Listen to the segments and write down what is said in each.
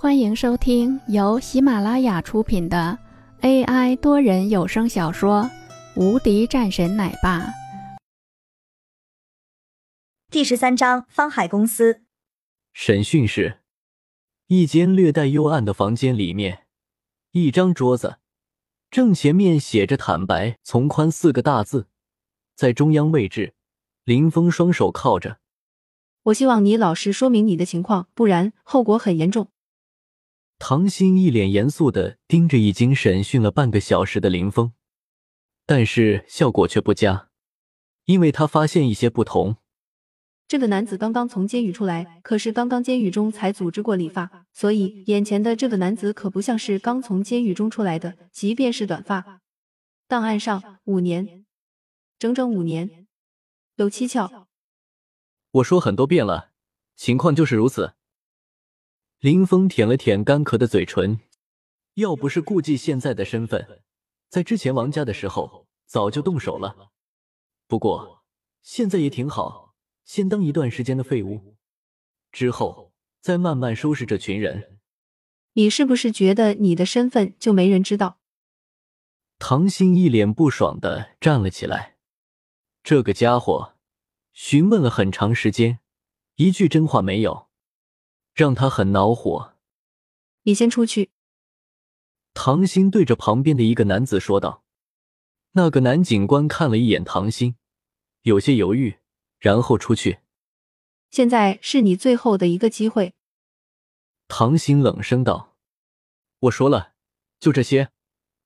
欢迎收听由喜马拉雅出品的 AI 多人有声小说《无敌战神奶爸》第十三章：方海公司审讯室，一间略带幽暗的房间里面，一张桌子，正前面写着“坦白从宽”四个大字，在中央位置，林峰双手靠着。我希望你老实说明你的情况，不然后果很严重。唐鑫一脸严肃的盯着已经审讯了半个小时的林峰，但是效果却不佳，因为他发现一些不同。这个男子刚刚从监狱出来，可是刚刚监狱中才组织过理发，所以眼前的这个男子可不像是刚从监狱中出来的，即便是短发。档案上五年，整整五年，有蹊跷。我说很多遍了，情况就是如此。林峰舔了舔干咳的嘴唇，要不是顾忌现在的身份，在之前王家的时候早就动手了。不过现在也挺好，先当一段时间的废物，之后再慢慢收拾这群人。你是不是觉得你的身份就没人知道？唐鑫一脸不爽的站了起来，这个家伙。询问了很长时间，一句真话没有，让他很恼火。你先出去。唐鑫对着旁边的一个男子说道。那个男警官看了一眼唐鑫，有些犹豫，然后出去。现在是你最后的一个机会。唐鑫冷声道：“我说了，就这些，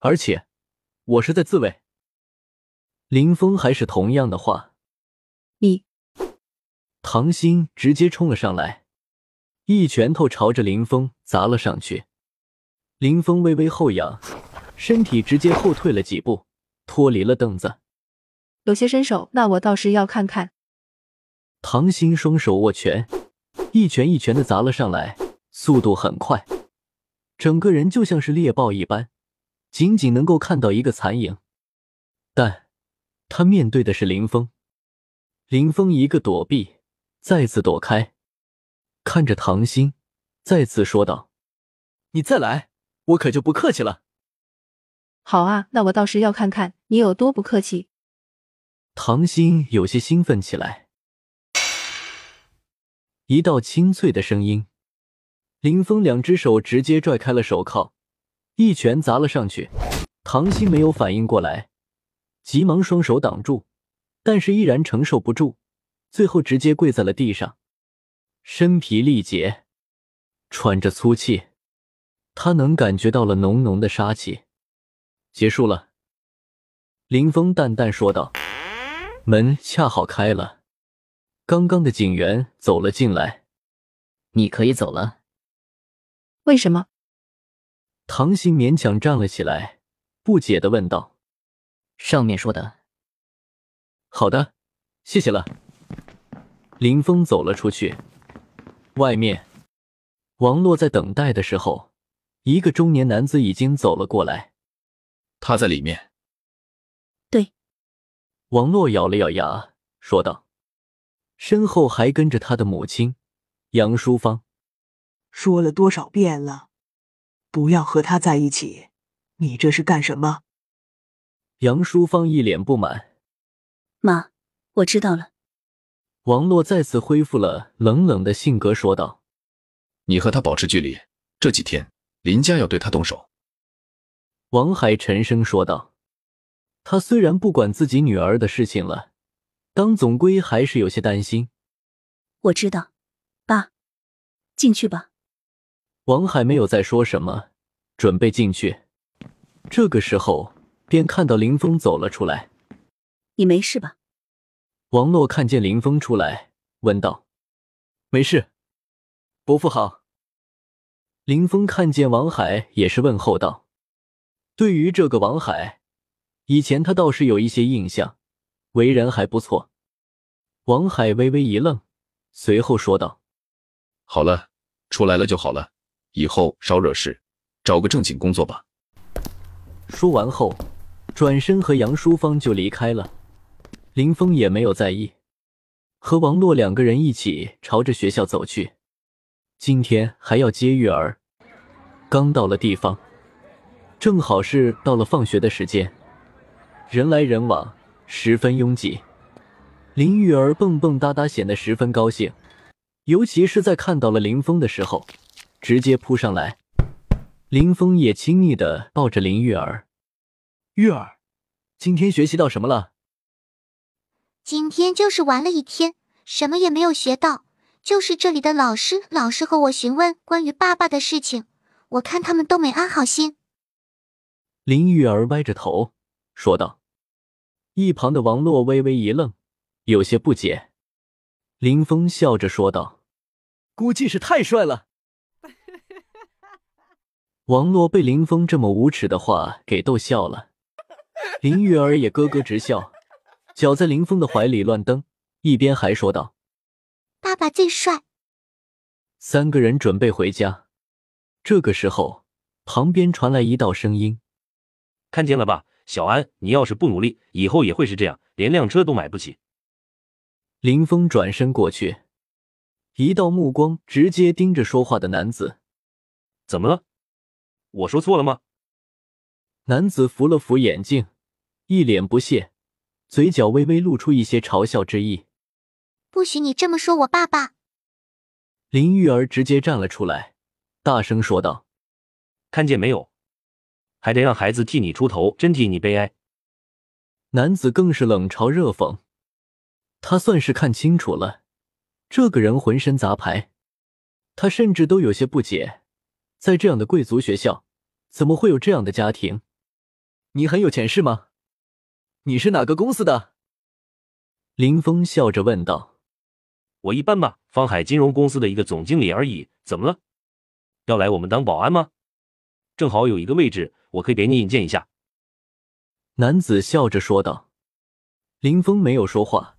而且我是在自卫。”林峰还是同样的话。你，唐鑫直接冲了上来，一拳头朝着林峰砸了上去。林峰微微后仰，身体直接后退了几步，脱离了凳子。有些身手，那我倒是要看看。唐鑫双手握拳，一拳一拳的砸了上来，速度很快，整个人就像是猎豹一般，仅仅能够看到一个残影。但他面对的是林峰。林峰一个躲避，再次躲开，看着唐鑫，再次说道：“你再来，我可就不客气了。”好啊，那我倒是要看看你有多不客气。唐鑫有些兴奋起来，一道清脆的声音，林峰两只手直接拽开了手铐，一拳砸了上去。唐鑫没有反应过来，急忙双手挡住。但是依然承受不住，最后直接跪在了地上，身疲力竭，喘着粗气，他能感觉到了浓浓的杀气。结束了，林峰淡淡说道。门恰好开了，刚刚的警员走了进来。你可以走了。为什么？唐鑫勉强站了起来，不解的问道。上面说的。好的，谢谢了。林峰走了出去。外面，王洛在等待的时候，一个中年男子已经走了过来。他在里面。对，王洛咬了咬牙，说道，身后还跟着他的母亲杨淑芳。说了多少遍了，不要和他在一起！你这是干什么？杨淑芳一脸不满。妈，我知道了。王洛再次恢复了冷冷的性格，说道：“你和他保持距离，这几天林家要对他动手。”王海沉声说道：“他虽然不管自己女儿的事情了，当总归还是有些担心。”我知道，爸，进去吧。王海没有再说什么，准备进去。这个时候，便看到林峰走了出来。你没事吧？王洛看见林峰出来，问道：“没事，伯父好。”林峰看见王海，也是问候道：“对于这个王海，以前他倒是有一些印象，为人还不错。”王海微微一愣，随后说道：“好了，出来了就好了，以后少惹事，找个正经工作吧。”说完后，转身和杨淑芳就离开了。林峰也没有在意，和王洛两个人一起朝着学校走去。今天还要接玉儿，刚到了地方，正好是到了放学的时间，人来人往，十分拥挤。林玉儿蹦蹦哒哒，显得十分高兴，尤其是在看到了林峰的时候，直接扑上来。林峰也亲昵的抱着林玉儿：“玉儿，今天学习到什么了？”“今天就是玩了一天，什么也没有学到。就是这里的老师老是和我询问关于爸爸的事情，我看他们都没安好心。”林玉儿歪着头说道。一旁的王洛微微一愣，有些不解。林峰笑着说道：“估计是太帅了。”王洛被林峰这么无耻的话给逗笑了，林玉儿也咯咯直笑，脚在林峰的怀里乱蹬，一边还说道：“爸爸最帅。”三个人准备回家，这个时候，旁边传来一道声音：“看见了吧，小安，你要是不努力，以后也会是这样，连辆车都买不起。”林峰转身过去，一道目光直接盯着说话的男子：“怎么了？”我说错了吗？男子扶了扶眼镜，一脸不屑，嘴角微微露出一些嘲笑之意。不许你这么说我爸爸！林玉儿直接站了出来，大声说道：“看见没有？还得让孩子替你出头，真替你悲哀。”男子更是冷嘲热讽。他算是看清楚了，这个人浑身杂牌。他甚至都有些不解。在这样的贵族学校，怎么会有这样的家庭？你很有钱是吗？你是哪个公司的？林峰笑着问道。我一般吧，方海金融公司的一个总经理而已。怎么了？要来我们当保安吗？正好有一个位置，我可以给你引荐一下。男子笑着说道。林峰没有说话，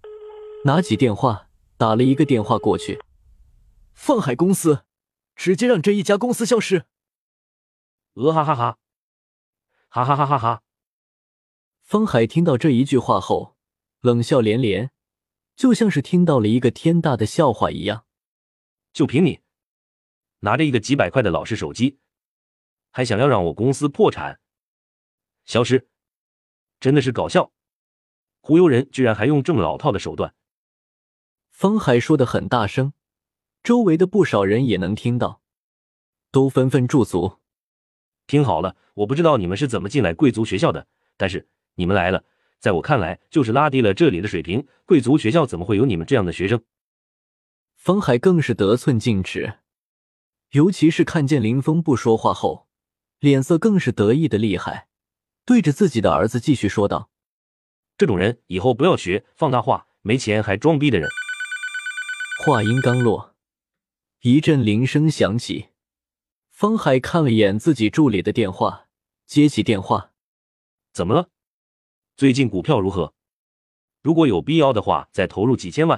拿起电话打了一个电话过去。放海公司。直接让这一家公司消失！鹅哈哈哈，哈哈哈哈哈！方海听到这一句话后，冷笑连连，就像是听到了一个天大的笑话一样。就凭你拿着一个几百块的老式手机，还想要让我公司破产、消失，真的是搞笑！忽悠人居然还用这么老套的手段！方海说的很大声。周围的不少人也能听到，都纷纷驻足。听好了，我不知道你们是怎么进来贵族学校的，但是你们来了，在我看来就是拉低了这里的水平。贵族学校怎么会有你们这样的学生？方海更是得寸进尺，尤其是看见林峰不说话后，脸色更是得意的厉害，对着自己的儿子继续说道：“这种人以后不要学，放大话，没钱还装逼的人。”话音刚落。一阵铃声响起，方海看了眼自己助理的电话，接起电话：“怎么了？最近股票如何？如果有必要的话，再投入几千万。”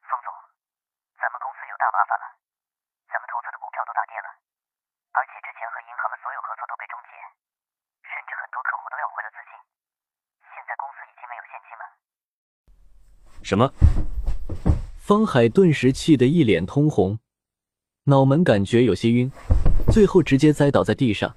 方总，咱们公司有大麻烦了，咱们投资的股票都大跌了，而且之前和银行的所有合作都被终结，甚至很多客户都要回了资金，现在公司已经没有现金了。什么？方海顿时气得一脸通红，脑门感觉有些晕，最后直接栽倒在地上。